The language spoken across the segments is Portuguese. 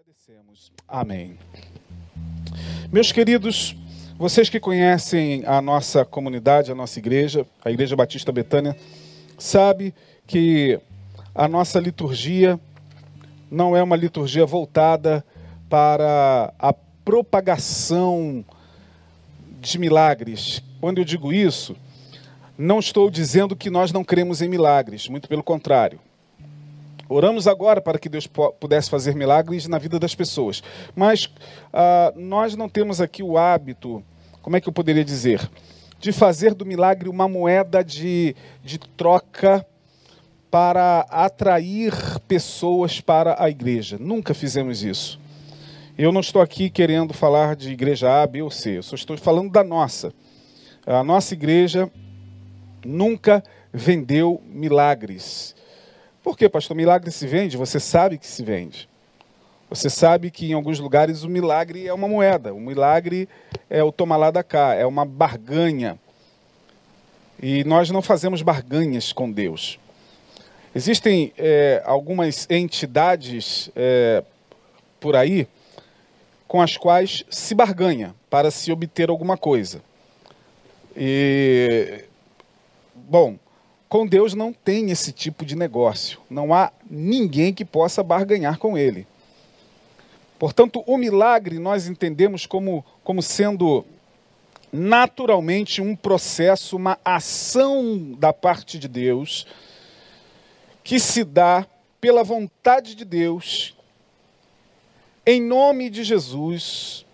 agradecemos. Amém. Meus queridos, vocês que conhecem a nossa comunidade, a nossa igreja, a Igreja Batista Betânia, sabe que a nossa liturgia não é uma liturgia voltada para a propagação de milagres. Quando eu digo isso, não estou dizendo que nós não cremos em milagres, muito pelo contrário. Oramos agora para que Deus pudesse fazer milagres na vida das pessoas. Mas ah, nós não temos aqui o hábito, como é que eu poderia dizer? De fazer do milagre uma moeda de, de troca para atrair pessoas para a igreja. Nunca fizemos isso. Eu não estou aqui querendo falar de igreja A, B ou C, eu só estou falando da nossa. A nossa igreja nunca vendeu milagres. Por que, pastor? Milagre se vende? Você sabe que se vende. Você sabe que em alguns lugares o milagre é uma moeda, o milagre é o toma lá da cá, é uma barganha. E nós não fazemos barganhas com Deus. Existem é, algumas entidades é, por aí com as quais se barganha para se obter alguma coisa. E, bom, com Deus não tem esse tipo de negócio. Não há ninguém que possa barganhar com Ele. Portanto, o milagre nós entendemos como, como sendo naturalmente um processo, uma ação da parte de Deus, que se dá pela vontade de Deus, em nome de Jesus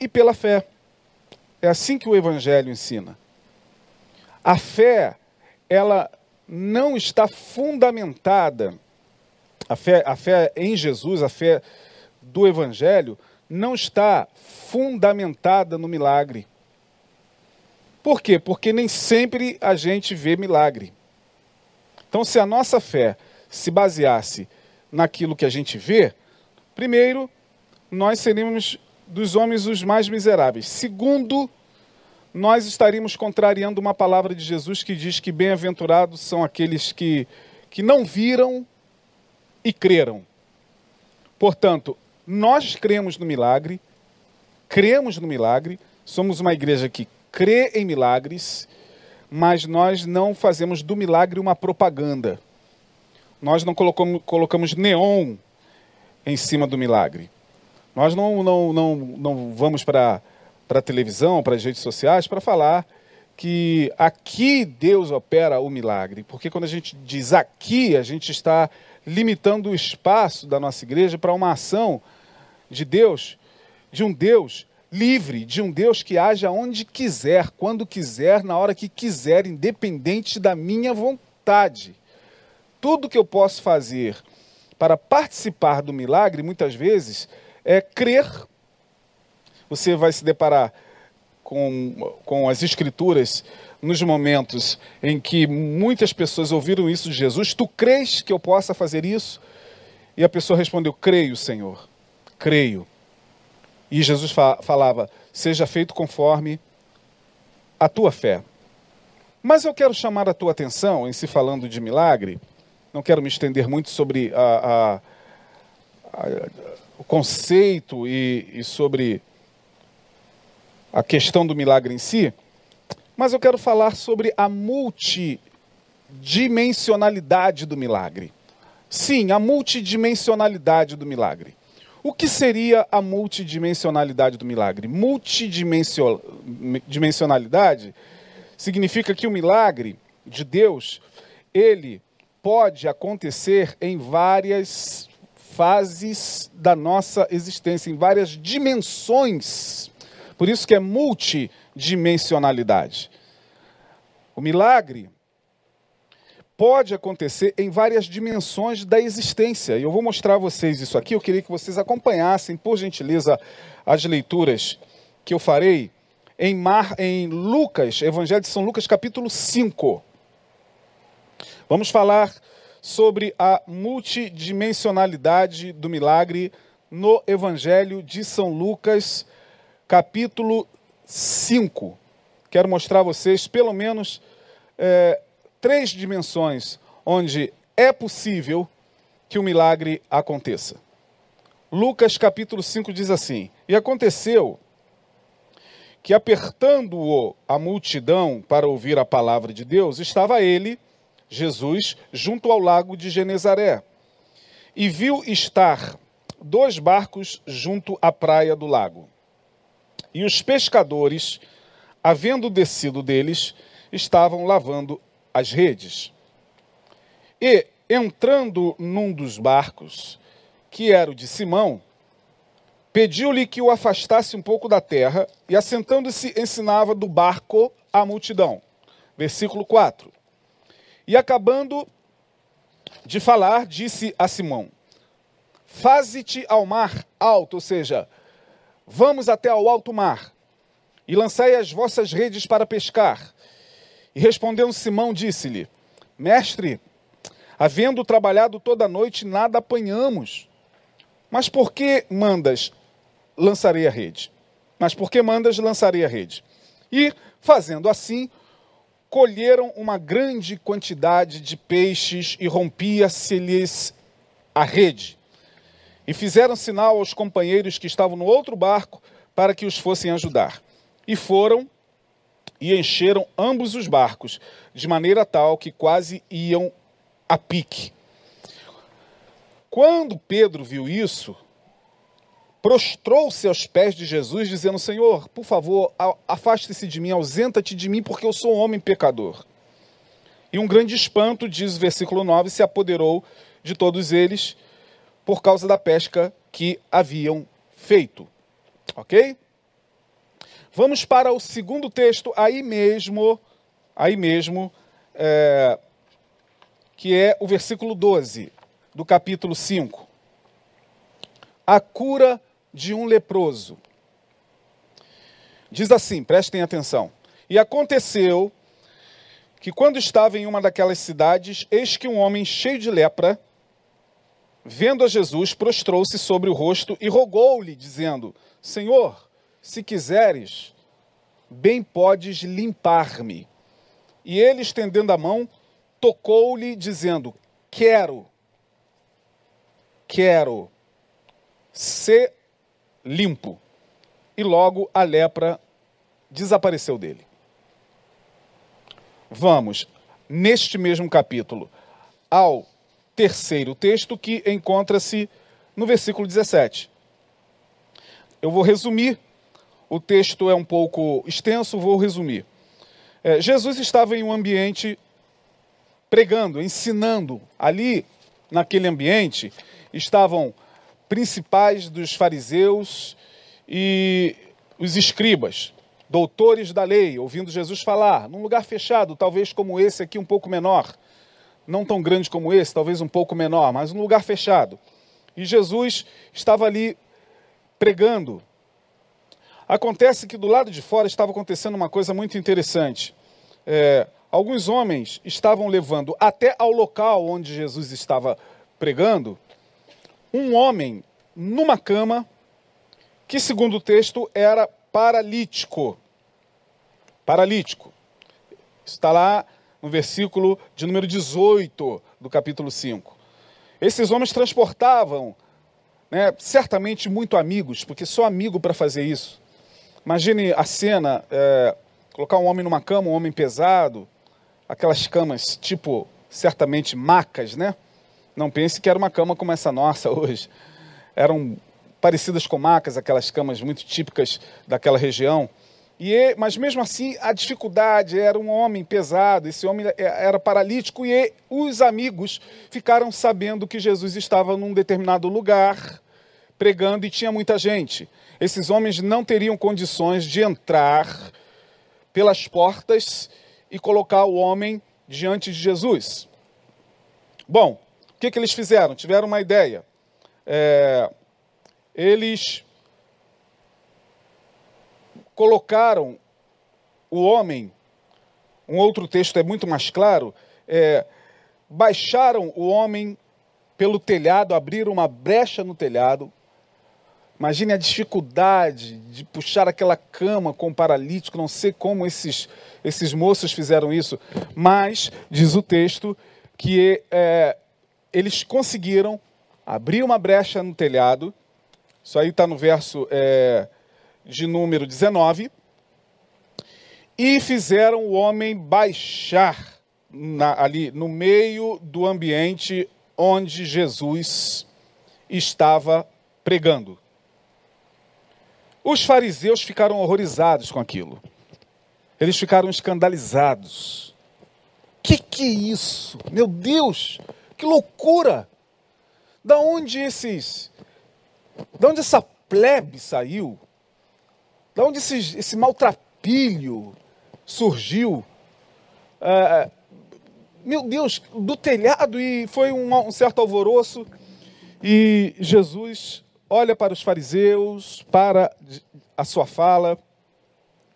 e pela fé. É assim que o Evangelho ensina. A fé ela não está fundamentada, a fé, a fé em Jesus, a fé do Evangelho, não está fundamentada no milagre. Por quê? Porque nem sempre a gente vê milagre. Então, se a nossa fé se baseasse naquilo que a gente vê, primeiro, nós seríamos dos homens os mais miseráveis. Segundo, nós estaríamos contrariando uma palavra de Jesus que diz que bem-aventurados são aqueles que, que não viram e creram. Portanto, nós cremos no milagre, cremos no milagre, somos uma igreja que crê em milagres, mas nós não fazemos do milagre uma propaganda. Nós não colocamos, colocamos neon em cima do milagre. Nós não, não, não, não vamos para para a televisão, para as redes sociais, para falar que aqui Deus opera o milagre. Porque quando a gente diz aqui, a gente está limitando o espaço da nossa igreja para uma ação de Deus, de um Deus livre, de um Deus que age aonde quiser, quando quiser, na hora que quiser, independente da minha vontade. Tudo que eu posso fazer para participar do milagre, muitas vezes, é crer você vai se deparar com, com as Escrituras nos momentos em que muitas pessoas ouviram isso de Jesus. Tu crês que eu possa fazer isso? E a pessoa respondeu: Creio, Senhor, creio. E Jesus fa falava: Seja feito conforme a tua fé. Mas eu quero chamar a tua atenção, em se falando de milagre, não quero me estender muito sobre a, a, a, o conceito e, e sobre a questão do milagre em si, mas eu quero falar sobre a multidimensionalidade do milagre. Sim, a multidimensionalidade do milagre. O que seria a multidimensionalidade do milagre? Multidimensionalidade significa que o milagre de Deus, ele pode acontecer em várias fases da nossa existência, em várias dimensões por isso que é multidimensionalidade. O milagre pode acontecer em várias dimensões da existência. E eu vou mostrar a vocês isso aqui. Eu queria que vocês acompanhassem, por gentileza, as leituras que eu farei em, Mar, em Lucas, Evangelho de São Lucas, capítulo 5. Vamos falar sobre a multidimensionalidade do milagre no Evangelho de São Lucas, capítulo 5. Quero mostrar a vocês pelo menos é, três dimensões onde é possível que o milagre aconteça. Lucas capítulo 5 diz assim: E aconteceu que, apertando-o a multidão para ouvir a palavra de Deus, estava ele, Jesus, junto ao lago de Genezaré, e viu estar dois barcos junto à praia do lago. E os pescadores, havendo descido deles, estavam lavando as redes. E, entrando num dos barcos, que era o de Simão, pediu-lhe que o afastasse um pouco da terra e, assentando-se, ensinava do barco a multidão. Versículo 4. E acabando de falar, disse a Simão: Faze-te ao mar alto, ou seja, vamos até ao alto mar, e lançai as vossas redes para pescar. E respondendo Simão, disse-lhe: Mestre, havendo trabalhado toda a noite, nada apanhamos. Mas por que mandas lançarei a rede? Mas por que mandas lançarei a rede? E, fazendo assim, colheram uma grande quantidade de peixes e rompia-se-lhes a rede. E fizeram sinal aos companheiros que estavam no outro barco para que os fossem ajudar. E foram e encheram ambos os barcos, de maneira tal que quase iam a pique. Quando Pedro viu isso, prostrou-se aos pés de Jesus, dizendo: Senhor, por favor, afaste-se de mim, ausenta-te de mim, porque eu sou um homem pecador. E um grande espanto, diz o versículo 9, se apoderou de todos eles por causa da pesca que haviam feito. Ok? Vamos para o segundo texto, aí mesmo, aí mesmo, é, que é o versículo 12 do capítulo 5. A cura de um leproso. Diz assim, prestem atenção. E aconteceu que quando estava em uma daquelas cidades, eis que um homem cheio de lepra, vendo a Jesus, prostrou-se sobre o rosto e rogou-lhe, dizendo: Senhor, se quiseres, bem podes limpar-me. E ele, estendendo a mão, tocou-lhe, dizendo: Quero quero ser limpo. E logo a lepra desapareceu dele. Vamos, neste mesmo capítulo, ao terceiro texto que encontra-se no versículo 17. Eu vou resumir, o texto é um pouco extenso, vou resumir. É, Jesus estava em um ambiente pregando, ensinando. Ali, naquele ambiente, estavam principais dos fariseus e os escribas, doutores da lei, ouvindo Jesus falar, num lugar fechado, talvez como esse aqui, um pouco menor, não tão grande como esse, talvez um pouco menor, mas um lugar fechado. E Jesus estava ali pregando. Acontece que do lado de fora estava acontecendo uma coisa muito interessante. É, alguns homens estavam levando até ao local onde Jesus estava pregando um homem numa cama que, segundo o texto, era paralítico. Paralítico. Está lá no versículo de número 18 do capítulo 5. Esses homens transportavam, né, certamente muito amigos, porque só amigo para fazer isso. Imagine a cena, é, colocar um homem numa cama, um homem pesado, aquelas camas tipo, certamente macas, né? Não pense que era uma cama como essa nossa hoje. Eram parecidas com macas, aquelas camas muito típicas daquela região. E, mas mesmo assim, a dificuldade era um homem pesado, esse homem é, era paralítico e os amigos ficaram sabendo que Jesus estava num determinado lugar pregando e tinha muita gente. Esses homens não teriam condições de entrar pelas portas e colocar o homem diante de Jesus. Bom, que, que eles fizeram? Tiveram uma ideia. É, eles colocaram o homem, um outro texto é muito mais claro, é, baixaram o homem pelo telhado, abriram uma brecha no telhado. Imagine a dificuldade de puxar aquela cama com o paralítico, não sei como esses, esses moços fizeram isso, mas, diz o texto, que é, eles conseguiram abrir uma brecha no telhado Isso aí está no verso é, de número 19. E fizeram o homem baixar na, ali no meio do ambiente onde Jesus estava pregando. Os fariseus ficaram horrorizados com aquilo. Eles ficaram escandalizados. Que que é isso? Meu Deus, que loucura! Da onde esses Da onde essa plebe saiu? Da onde esse, esse maltrapilho surgiu? É, meu Deus, do telhado e foi um, um certo alvoroço. E Jesus olha para os fariseus, para a sua fala,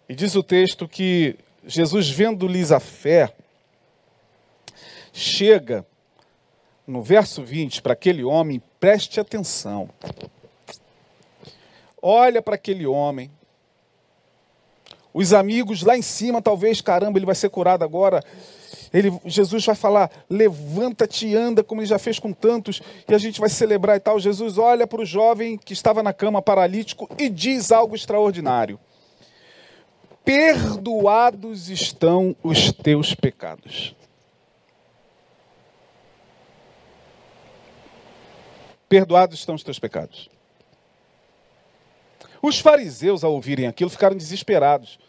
e diz o texto que Jesus, vendo-lhes a fé, chega no verso 20 para aquele homem, preste atenção. Olha para aquele homem. Os amigos lá em cima, talvez, caramba, ele vai ser curado agora. Ele, Jesus vai falar: levanta-te e anda, como ele já fez com tantos, e a gente vai celebrar e tal. Jesus olha para o jovem que estava na cama paralítico e diz algo extraordinário: Perdoados estão os teus pecados. Perdoados estão os teus pecados. Os fariseus, ao ouvirem aquilo, ficaram desesperados.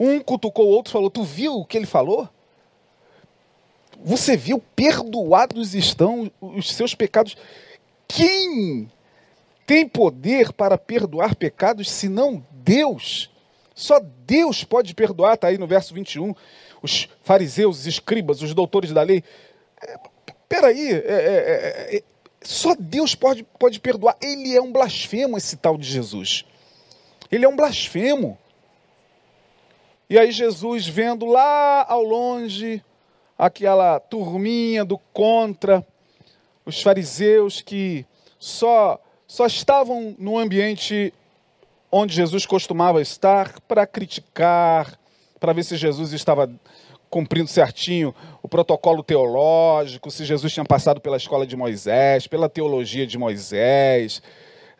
Um cutucou o outro e falou: Tu viu o que ele falou? Você viu? Perdoados estão os seus pecados. Quem tem poder para perdoar pecados senão Deus? Só Deus pode perdoar, está aí no verso 21. Os fariseus, os escribas, os doutores da lei. É, peraí, é, é, é, só Deus pode, pode perdoar. Ele é um blasfemo, esse tal de Jesus. Ele é um blasfemo. E aí Jesus, vendo lá ao longe aquela turminha do contra, os fariseus que só, só estavam no ambiente onde Jesus costumava estar para criticar, para ver se Jesus estava cumprindo certinho o protocolo teológico, se Jesus tinha passado pela escola de Moisés, pela teologia de Moisés,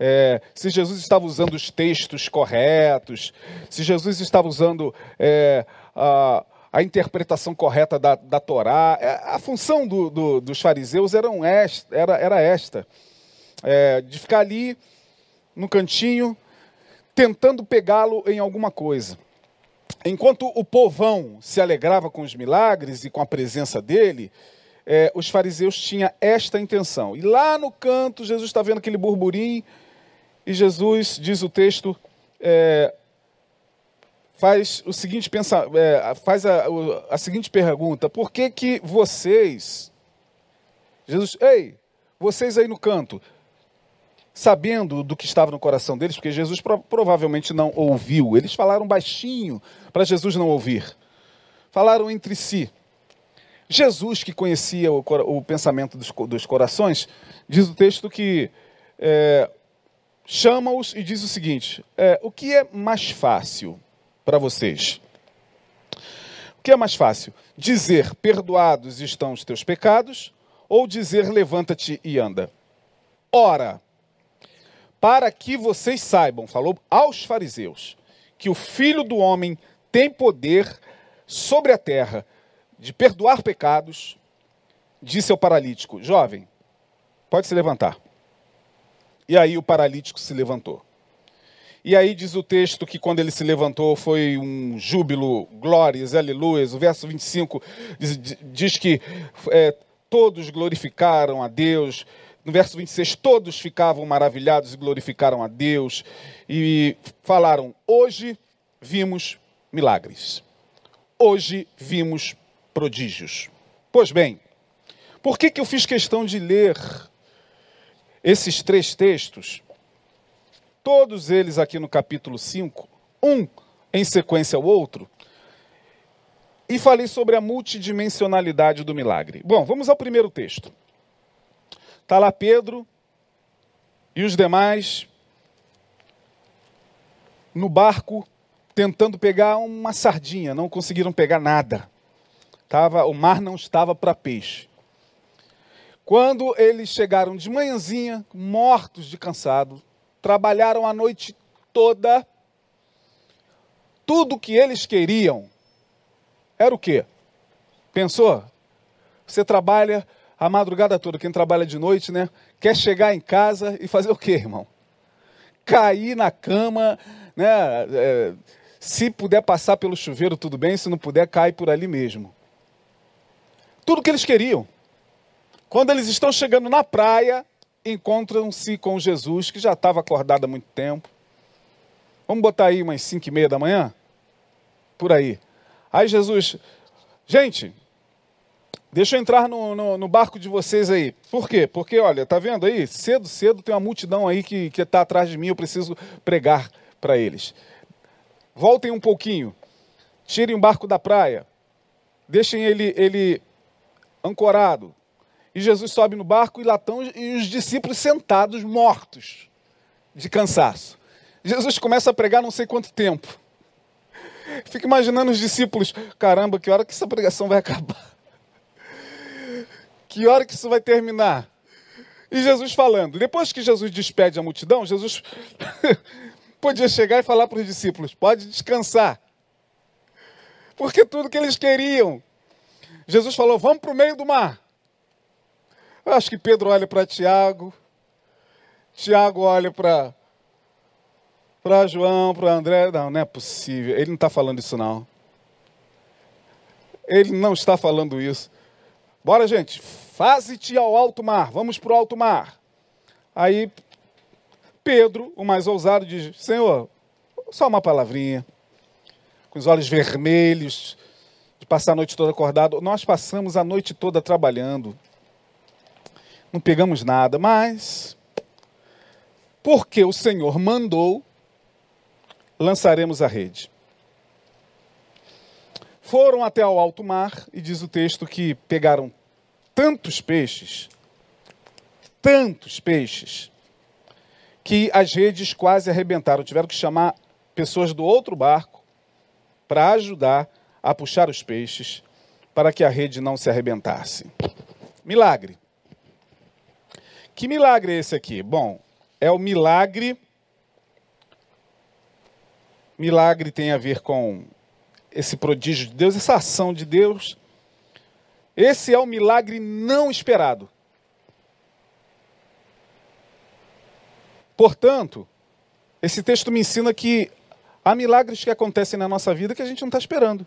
é, se Jesus estava usando os textos corretos, se Jesus estava usando é, a, a, interpretação correta da, da Torá. É, a função do, do, dos fariseus eram esta, era, era esta: é, de ficar ali no cantinho, tentando pegá-lo em alguma coisa. Enquanto o povão se alegrava com os milagres e com a presença dele, é, os fariseus tinham esta intenção. E lá no canto, Jesus está vendo aquele burburinho, e Jesus, diz o texto, é, faz o seguinte pensa, é, faz a, a seguinte pergunta: por que que vocês, Jesus, ei, vocês aí no canto, sabendo do que estava no coração deles, porque Jesus pro, provavelmente não ouviu. Eles falaram baixinho para Jesus não ouvir. Falaram entre si. Jesus, que conhecia o, o pensamento dos, dos, corações, diz o texto que é, chama-os e diz o seguinte: é, o que é mais fácil para vocês? O que é mais fácil? Dizer perdoados estão os teus pecados ou dizer levanta-te e anda? Ora, para que vocês saibam, falou aos fariseus, que o filho do homem tem poder sobre a terra de perdoar pecados, disse ao paralítico: Jovem, pode se levantar. E aí o paralítico se levantou. E aí diz o texto que quando ele se levantou foi um júbilo, glórias, aleluias. O verso 25 diz, diz que é, todos glorificaram a Deus no verso 26, todos ficavam maravilhados e glorificaram a Deus e falaram: Hoje vimos milagres. Hoje vimos prodígios. Pois bem, por que, que eu fiz questão de ler esses três textos? Todos eles aqui no capítulo 5, um em sequência ao outro, e falei sobre a multidimensionalidade do milagre. Bom, vamos ao primeiro texto. Está lá Pedro e os demais no barco tentando pegar uma sardinha, não conseguiram pegar nada. Tava, o mar não estava para peixe. Quando eles chegaram de manhãzinha, mortos de cansado, trabalharam a noite toda. Tudo que eles queriam era o quê? Pensou? Você trabalha a madrugada toda, quem trabalha de noite, né? Quer chegar em casa e fazer o quê, irmão? Cair na cama, né? É, se puder passar pelo chuveiro, tudo bem, se não puder, cai por ali mesmo. Tudo que eles queriam. Quando eles estão chegando na praia, encontram-se com Jesus, que já estava acordado há muito tempo. Vamos botar aí umas cinco e meia da manhã? Por aí. Aí Jesus, gente, deixa eu entrar no, no, no, barco de vocês aí. Por quê? Porque, olha, tá vendo aí? Cedo, cedo tem uma multidão aí que está atrás de mim, eu preciso pregar para eles. Voltem um pouquinho, tirem o barco da praia, deixem ele, ele ancorado, e Jesus sobe no barco e lá estão os discípulos sentados, mortos de cansaço. Jesus começa a pregar não sei quanto tempo. Fico imaginando os discípulos, caramba, que hora que essa pregação vai acabar? Que hora que isso vai terminar? E Jesus falando. Depois que Jesus despede a multidão, Jesus podia chegar e falar para os discípulos: pode descansar. Porque tudo que eles queriam. Jesus falou: vamos para o meio do mar. Eu acho que Pedro olha para Tiago, Tiago olha para para João, para André. Não, não é possível. Ele não está falando isso, não. Ele não está falando isso. Bora, gente. Faze-te ao alto mar. Vamos para o alto mar. Aí Pedro, o mais ousado, diz: Senhor, só uma palavrinha. Com os olhos vermelhos, de passar a noite toda acordado. Nós passamos a noite toda trabalhando não pegamos nada, mas porque o Senhor mandou, lançaremos a rede. Foram até ao alto mar e diz o texto que pegaram tantos peixes, tantos peixes, que as redes quase arrebentaram. Tiveram que chamar pessoas do outro barco para ajudar a puxar os peixes para que a rede não se arrebentasse. Milagre. Que milagre é esse aqui? Bom, é o milagre. Milagre tem a ver com esse prodígio de Deus, essa ação de Deus. Esse é o milagre não esperado. Portanto, esse texto me ensina que há milagres que acontecem na nossa vida que a gente não está esperando.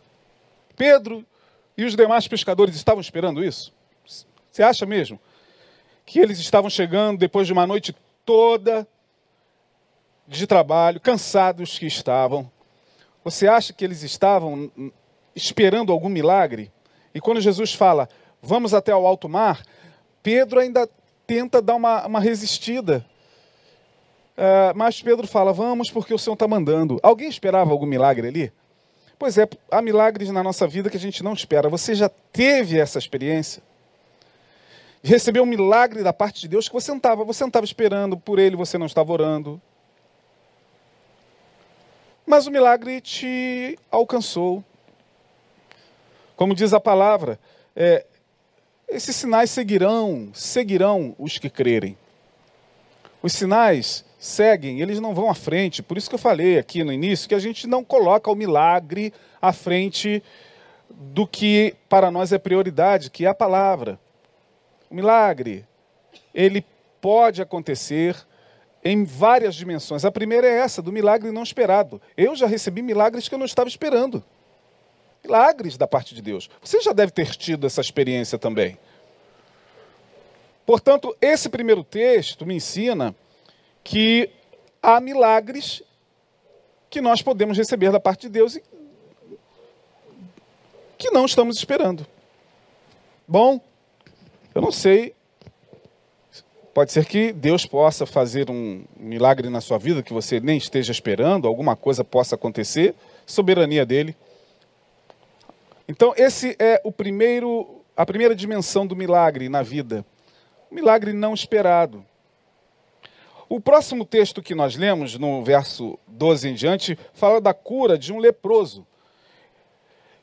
Pedro e os demais pescadores estavam esperando isso? Você acha mesmo? Que eles estavam chegando depois de uma noite toda de trabalho, cansados que estavam. Você acha que eles estavam esperando algum milagre? E quando Jesus fala, vamos até o alto mar, Pedro ainda tenta dar uma, uma resistida. Uh, mas Pedro fala, vamos porque o Senhor está mandando. Alguém esperava algum milagre ali? Pois é, há milagres na nossa vida que a gente não espera. Você já teve essa experiência? De receber um milagre da parte de Deus que você não estava, você não estava esperando por ele, você não estava orando. Mas o milagre te alcançou. Como diz a palavra, é, esses sinais seguirão, seguirão os que crerem. Os sinais seguem, eles não vão à frente. Por isso que eu falei aqui no início que a gente não coloca o milagre à frente do que para nós é prioridade, que é a palavra. O milagre, ele pode acontecer em várias dimensões. A primeira é essa, do milagre não esperado. Eu já recebi milagres que eu não estava esperando. Milagres da parte de Deus. Você já deve ter tido essa experiência também. Portanto, esse primeiro texto me ensina que há milagres que nós podemos receber da parte de Deus e que não estamos esperando. Bom, eu não sei. Pode ser que Deus possa fazer um milagre na sua vida que você nem esteja esperando, alguma coisa possa acontecer, soberania dele. Então, esse é o primeiro, a primeira dimensão do milagre na vida. Milagre não esperado. O próximo texto que nós lemos, no verso 12 em diante, fala da cura de um leproso.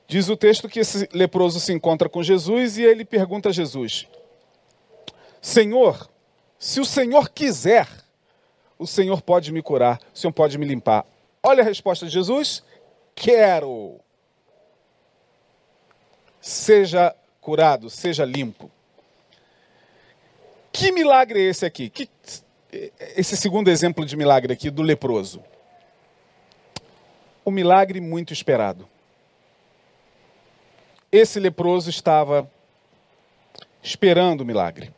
Diz o texto que esse leproso se encontra com Jesus e ele pergunta a Jesus: Senhor, se o Senhor quiser, o Senhor pode me curar, o Senhor pode me limpar. Olha a resposta de Jesus: quero. Seja curado, seja limpo. Que milagre é esse aqui? Que, esse segundo exemplo de milagre aqui do leproso. O milagre muito esperado. Esse leproso estava esperando o milagre,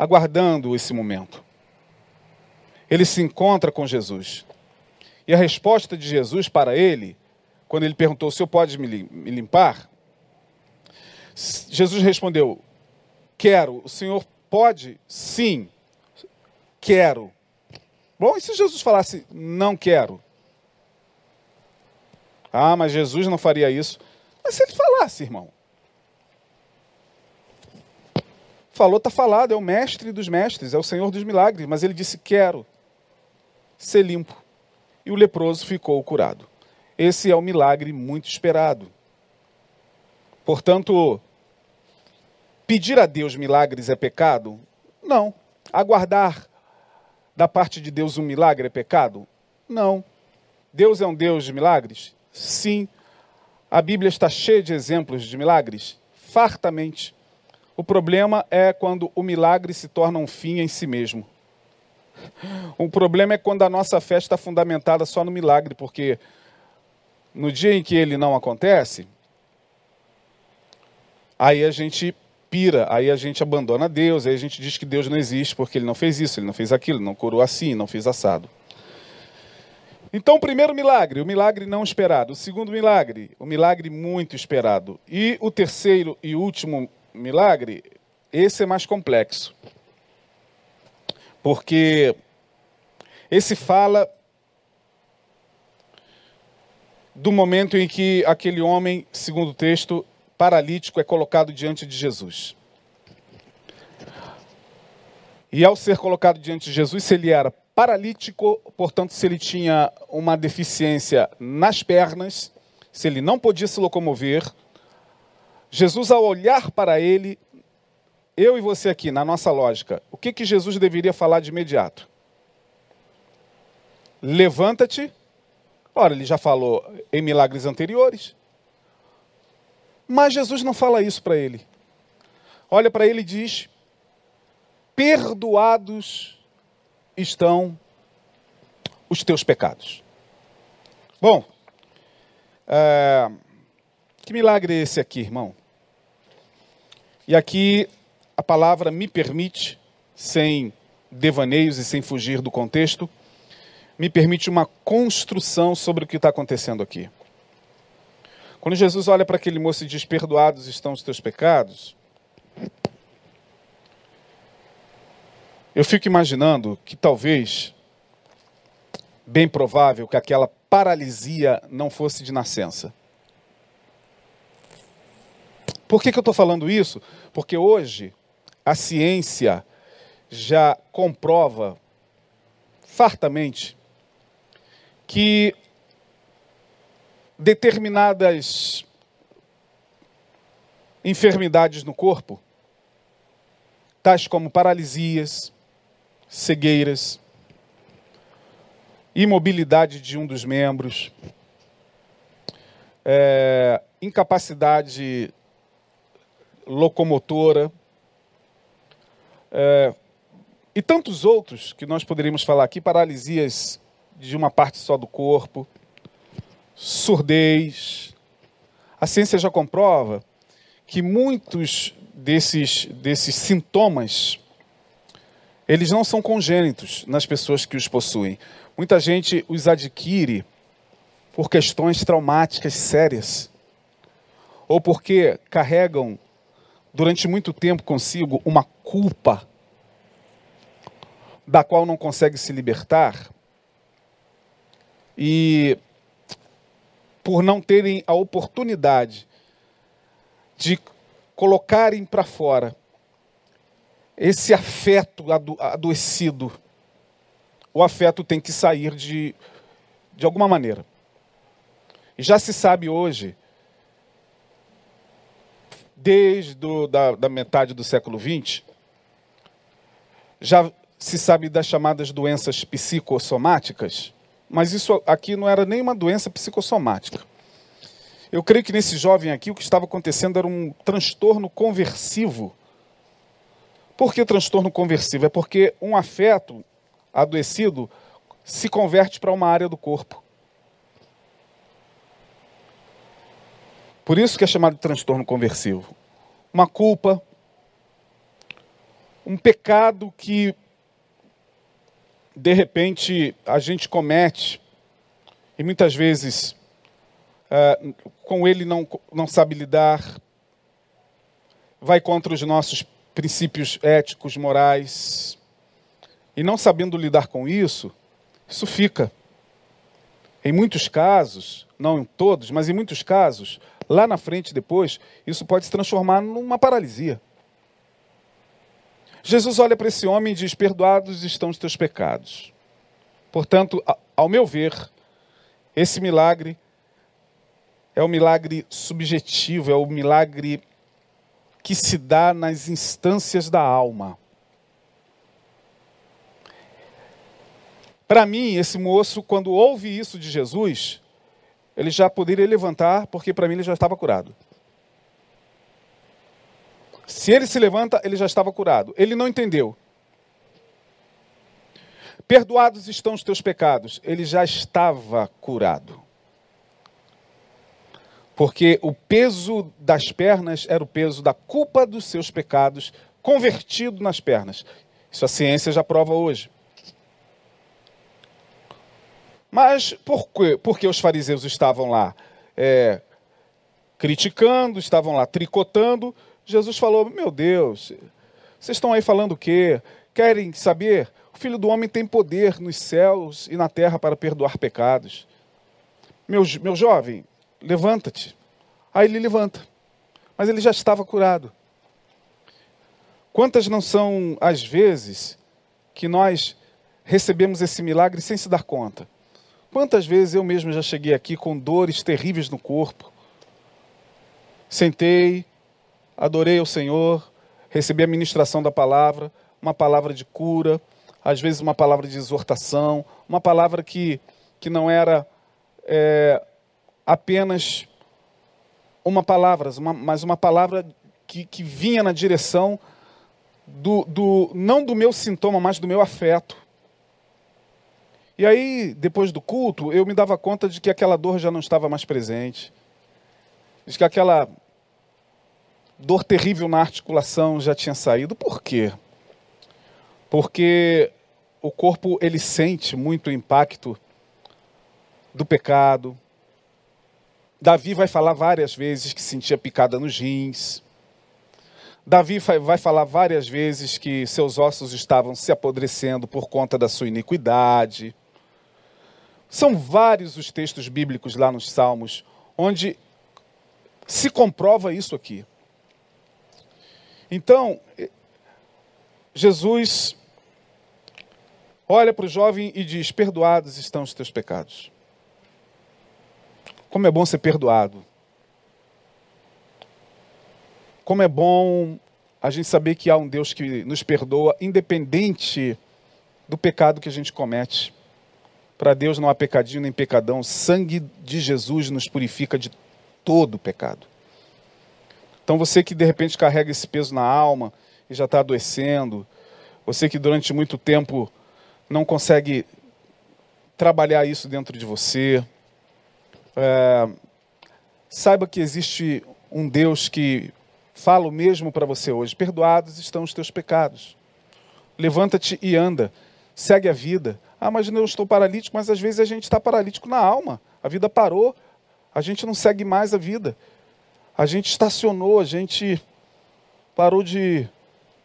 aguardando esse momento. Ele se encontra com Jesus. E a resposta de Jesus para ele, quando ele perguntou: O senhor pode me limpar? Jesus respondeu: Quero. O senhor pode? Sim. Quero. Bom, e se Jesus falasse: Não quero? Ah, mas Jesus não faria isso. Mas se ele falasse, irmão. Falou, está falado, é o mestre dos mestres, é o Senhor dos milagres, mas ele disse: Quero ser limpo. E o leproso ficou curado. Esse é o milagre muito esperado. Portanto, pedir a Deus milagres é pecado? Não. Aguardar da parte de Deus um milagre é pecado? Não. Deus é um Deus de milagres? Sim. A Bíblia está cheia de exemplos de milagres? Fartamente. O problema é quando o milagre se torna um fim em si mesmo. O problema é quando a nossa fé está fundamentada só no milagre, porque no dia em que ele não acontece, aí a gente pira, aí a gente abandona Deus, aí a gente diz que Deus não existe porque ele não fez isso, ele não fez aquilo, não curou assim, não fez assado. Então, o primeiro milagre, o milagre não esperado. O segundo milagre, o milagre muito esperado. E o terceiro e último milagre, esse é mais complexo. Porque esse fala do momento em que aquele homem, segundo o texto, paralítico é colocado diante de Jesus. E ao ser colocado diante de Jesus, se ele era paralítico, portanto, se ele tinha uma deficiência nas pernas, se ele não podia se locomover, Jesus, ao olhar para ele, eu e você aqui, na nossa lógica, o que, que Jesus deveria falar de imediato? Levanta-te. Ora, ele já falou em milagres anteriores. Mas Jesus não fala isso para ele. Olha para ele e diz: Perdoados estão os teus pecados. Bom, é, que milagre é esse aqui, irmão? E aqui a palavra me permite, sem devaneios e sem fugir do contexto, me permite uma construção sobre o que está acontecendo aqui. Quando Jesus olha para aquele moço e diz: Perdoados estão os teus pecados, Eu fico imaginando que talvez, bem provável, que aquela paralisia não fosse de nascença. Por que, que eu estou falando isso? Porque hoje a ciência já comprova fartamente que determinadas enfermidades no corpo, tais como paralisias, cegueiras, imobilidade de um dos membros, é, incapacidade locomotora, é, e tantos outros que nós poderíamos falar aqui, paralisias de uma parte só do corpo, surdez. A ciência já comprova que muitos desses, desses sintomas eles não são congênitos nas pessoas que os possuem. Muita gente os adquire por questões traumáticas sérias, ou porque carregam durante muito tempo consigo uma culpa da qual não consegue se libertar, e por não terem a oportunidade de colocarem para fora esse afeto ado adoecido, o afeto tem que sair de, de alguma maneira. E já se sabe hoje, desde do, da, da metade do século XX, já se sabe das chamadas doenças psicossomáticas, mas isso aqui não era nem uma doença psicossomática. Eu creio que nesse jovem aqui o que estava acontecendo era um transtorno conversivo. Por que transtorno conversivo? É porque um afeto adoecido se converte para uma área do corpo. Por isso que é chamado de transtorno conversivo. Uma culpa, um pecado que de repente a gente comete e muitas vezes uh, com ele não, não sabe lidar, vai contra os nossos princípios éticos, morais, e não sabendo lidar com isso, isso fica. Em muitos casos, não em todos, mas em muitos casos, lá na frente depois, isso pode se transformar numa paralisia. Jesus olha para esse homem e diz: Perdoados estão os teus pecados. Portanto, ao meu ver, esse milagre é o um milagre subjetivo, é o um milagre que se dá nas instâncias da alma. Para mim, esse moço, quando ouve isso de Jesus, ele já poderia levantar, porque para mim ele já estava curado. Se ele se levanta, ele já estava curado. Ele não entendeu. Perdoados estão os teus pecados. Ele já estava curado. Porque o peso das pernas era o peso da culpa dos seus pecados convertido nas pernas. Isso a ciência já prova hoje. Mas por quê? Porque os fariseus estavam lá é, criticando, estavam lá tricotando, Jesus falou: Meu Deus, vocês estão aí falando o quê? Querem saber? O filho do homem tem poder nos céus e na terra para perdoar pecados. Meu, meu jovem, levanta-te. Aí ele levanta. Mas ele já estava curado. Quantas não são as vezes que nós recebemos esse milagre sem se dar conta? Quantas vezes eu mesmo já cheguei aqui com dores terríveis no corpo? Sentei, adorei ao Senhor, recebi a ministração da palavra, uma palavra de cura, às vezes uma palavra de exortação, uma palavra que, que não era é, apenas uma palavra, uma, mas uma palavra que, que vinha na direção do, do, não do meu sintoma, mas do meu afeto. E aí, depois do culto, eu me dava conta de que aquela dor já não estava mais presente, de que aquela dor terrível na articulação já tinha saído. Por quê? Porque o corpo ele sente muito o impacto do pecado. Davi vai falar várias vezes que sentia picada nos rins. Davi vai falar várias vezes que seus ossos estavam se apodrecendo por conta da sua iniquidade. São vários os textos bíblicos lá nos Salmos onde se comprova isso aqui. Então, Jesus olha para o jovem e diz: Perdoados estão os teus pecados. Como é bom ser perdoado. Como é bom a gente saber que há um Deus que nos perdoa, independente do pecado que a gente comete. Para Deus não há pecadinho nem pecadão. O sangue de Jesus nos purifica de todo pecado. Então você que de repente carrega esse peso na alma e já está adoecendo, você que durante muito tempo não consegue trabalhar isso dentro de você, é, saiba que existe um Deus que fala o mesmo para você hoje: perdoados estão os teus pecados. Levanta-te e anda, segue a vida. Ah, mas eu estou paralítico, mas às vezes a gente está paralítico na alma. A vida parou, a gente não segue mais a vida. A gente estacionou, a gente parou de,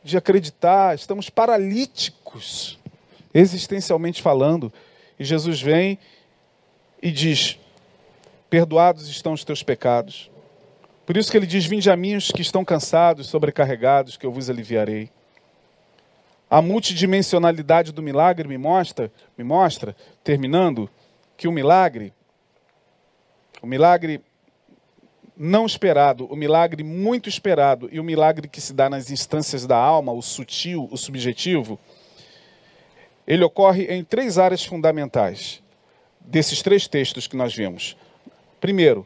de acreditar, estamos paralíticos, existencialmente falando. E Jesus vem e diz: Perdoados estão os teus pecados. Por isso que ele diz: Vinde a mim os que estão cansados, sobrecarregados, que eu vos aliviarei. A multidimensionalidade do milagre me mostra, me mostra, terminando, que o milagre, o milagre não esperado, o milagre muito esperado e o milagre que se dá nas instâncias da alma, o sutil, o subjetivo, ele ocorre em três áreas fundamentais desses três textos que nós vimos. Primeiro,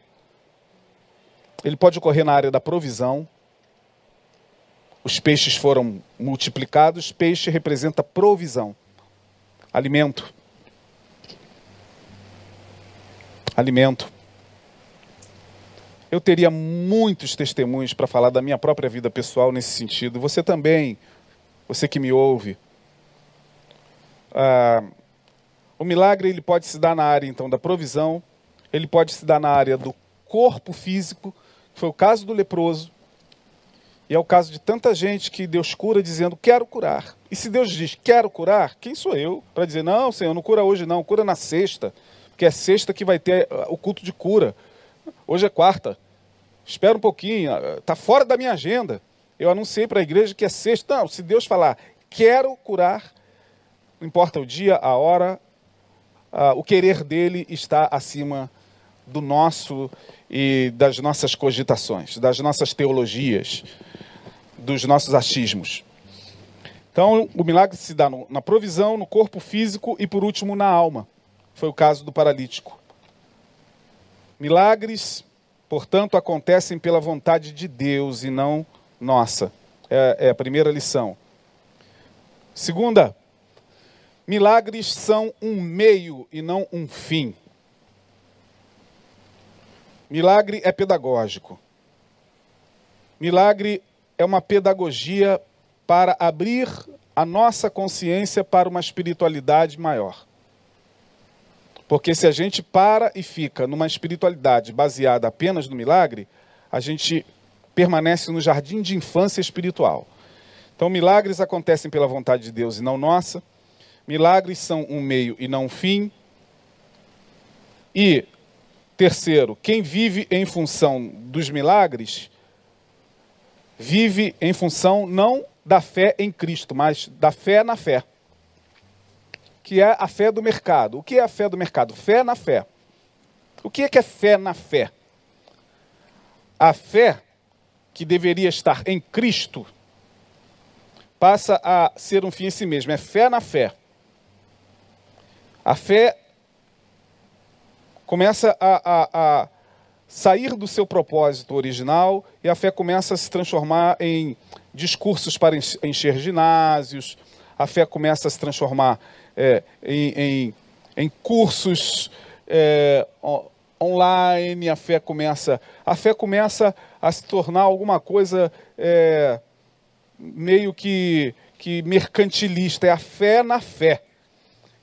ele pode ocorrer na área da provisão. Os peixes foram multiplicados, peixe representa provisão, alimento. Alimento. Eu teria muitos testemunhos para falar da minha própria vida pessoal nesse sentido. Você também, você que me ouve. Ah, o milagre ele pode se dar na área então da provisão, ele pode se dar na área do corpo físico, que foi o caso do leproso, e é o caso de tanta gente que Deus cura dizendo quero curar. E se Deus diz quero curar, quem sou eu para dizer não, Senhor, não cura hoje não, cura na sexta, porque é sexta que vai ter ah, o culto de cura. Hoje é quarta. Espera um pouquinho, está fora da minha agenda. Eu anunciei para a igreja que é sexta. Não, se Deus falar, quero curar, não importa o dia, a hora, o querer dele está acima do nosso e das nossas cogitações, das nossas teologias, dos nossos achismos. Então, o milagre se dá no, na provisão, no corpo físico e, por último, na alma. Foi o caso do paralítico. Milagres, portanto, acontecem pela vontade de Deus e não nossa. É, é a primeira lição. Segunda, milagres são um meio e não um fim. Milagre é pedagógico. Milagre é uma pedagogia para abrir a nossa consciência para uma espiritualidade maior. Porque se a gente para e fica numa espiritualidade baseada apenas no milagre, a gente permanece no jardim de infância espiritual. Então, milagres acontecem pela vontade de Deus e não nossa. Milagres são um meio e não um fim. E, terceiro, quem vive em função dos milagres, vive em função não da fé em Cristo, mas da fé na fé que é a fé do mercado. O que é a fé do mercado? Fé na fé. O que é que é fé na fé? A fé que deveria estar em Cristo passa a ser um fim em si mesmo. É fé na fé. A fé começa a, a, a sair do seu propósito original e a fé começa a se transformar em discursos para encher ginásios, a fé começa a se transformar é, em, em, em, cursos é, online, a fé começa, a fé começa a se tornar alguma coisa é, meio que, que mercantilista, é a fé na fé.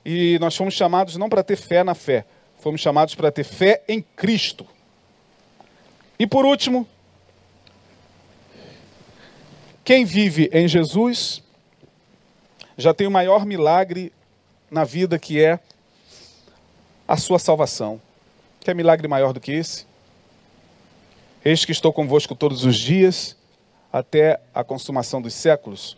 E nós fomos chamados não para ter fé na fé, fomos chamados para ter fé em Cristo. E por último, quem vive em Jesus já tem o maior milagre na vida que é a sua salvação. Quer milagre maior do que esse? Eis que estou convosco todos os dias, até a consumação dos séculos.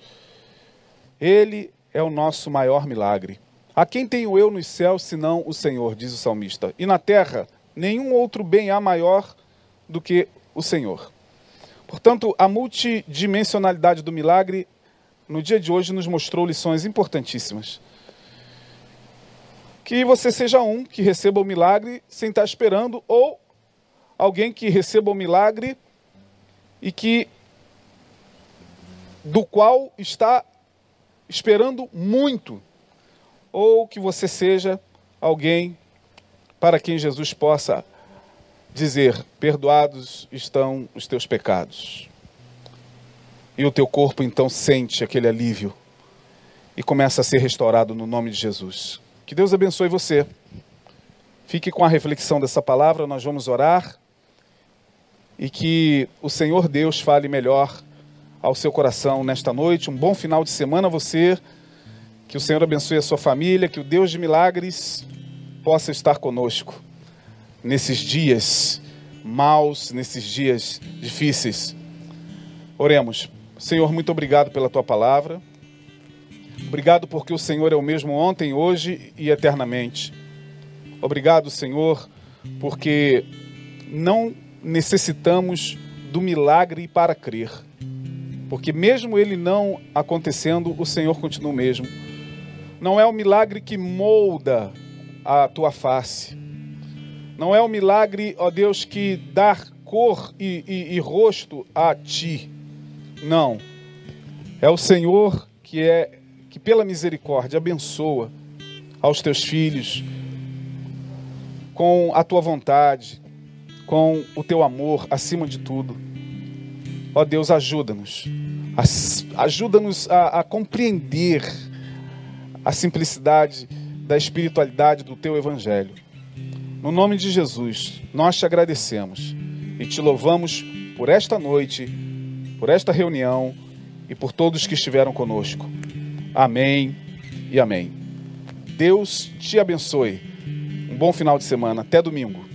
Ele é o nosso maior milagre. A quem tenho eu nos céus, senão o Senhor, diz o salmista. E na terra, nenhum outro bem há maior do que o Senhor. Portanto, a multidimensionalidade do milagre, no dia de hoje, nos mostrou lições importantíssimas. Que você seja um que receba o milagre sem estar esperando, ou alguém que receba o milagre e que do qual está esperando muito, ou que você seja alguém para quem Jesus possa dizer: Perdoados estão os teus pecados. E o teu corpo então sente aquele alívio e começa a ser restaurado no nome de Jesus. Que Deus abençoe você. Fique com a reflexão dessa palavra, nós vamos orar e que o Senhor Deus fale melhor ao seu coração nesta noite. Um bom final de semana a você. Que o Senhor abençoe a sua família, que o Deus de milagres possa estar conosco nesses dias maus, nesses dias difíceis. Oremos. Senhor, muito obrigado pela tua palavra. Obrigado porque o Senhor é o mesmo ontem, hoje e eternamente. Obrigado, Senhor, porque não necessitamos do milagre para crer. Porque mesmo ele não acontecendo, o Senhor continua o mesmo. Não é o milagre que molda a tua face. Não é o milagre, ó Deus, que dá cor e, e, e rosto a ti. Não. É o Senhor que é que pela misericórdia abençoa aos teus filhos com a tua vontade, com o teu amor acima de tudo. Ó Deus, ajuda-nos. Ajuda-nos a, a compreender a simplicidade da espiritualidade do teu evangelho. No nome de Jesus, nós te agradecemos e te louvamos por esta noite, por esta reunião e por todos que estiveram conosco. Amém e amém. Deus te abençoe. Um bom final de semana. Até domingo.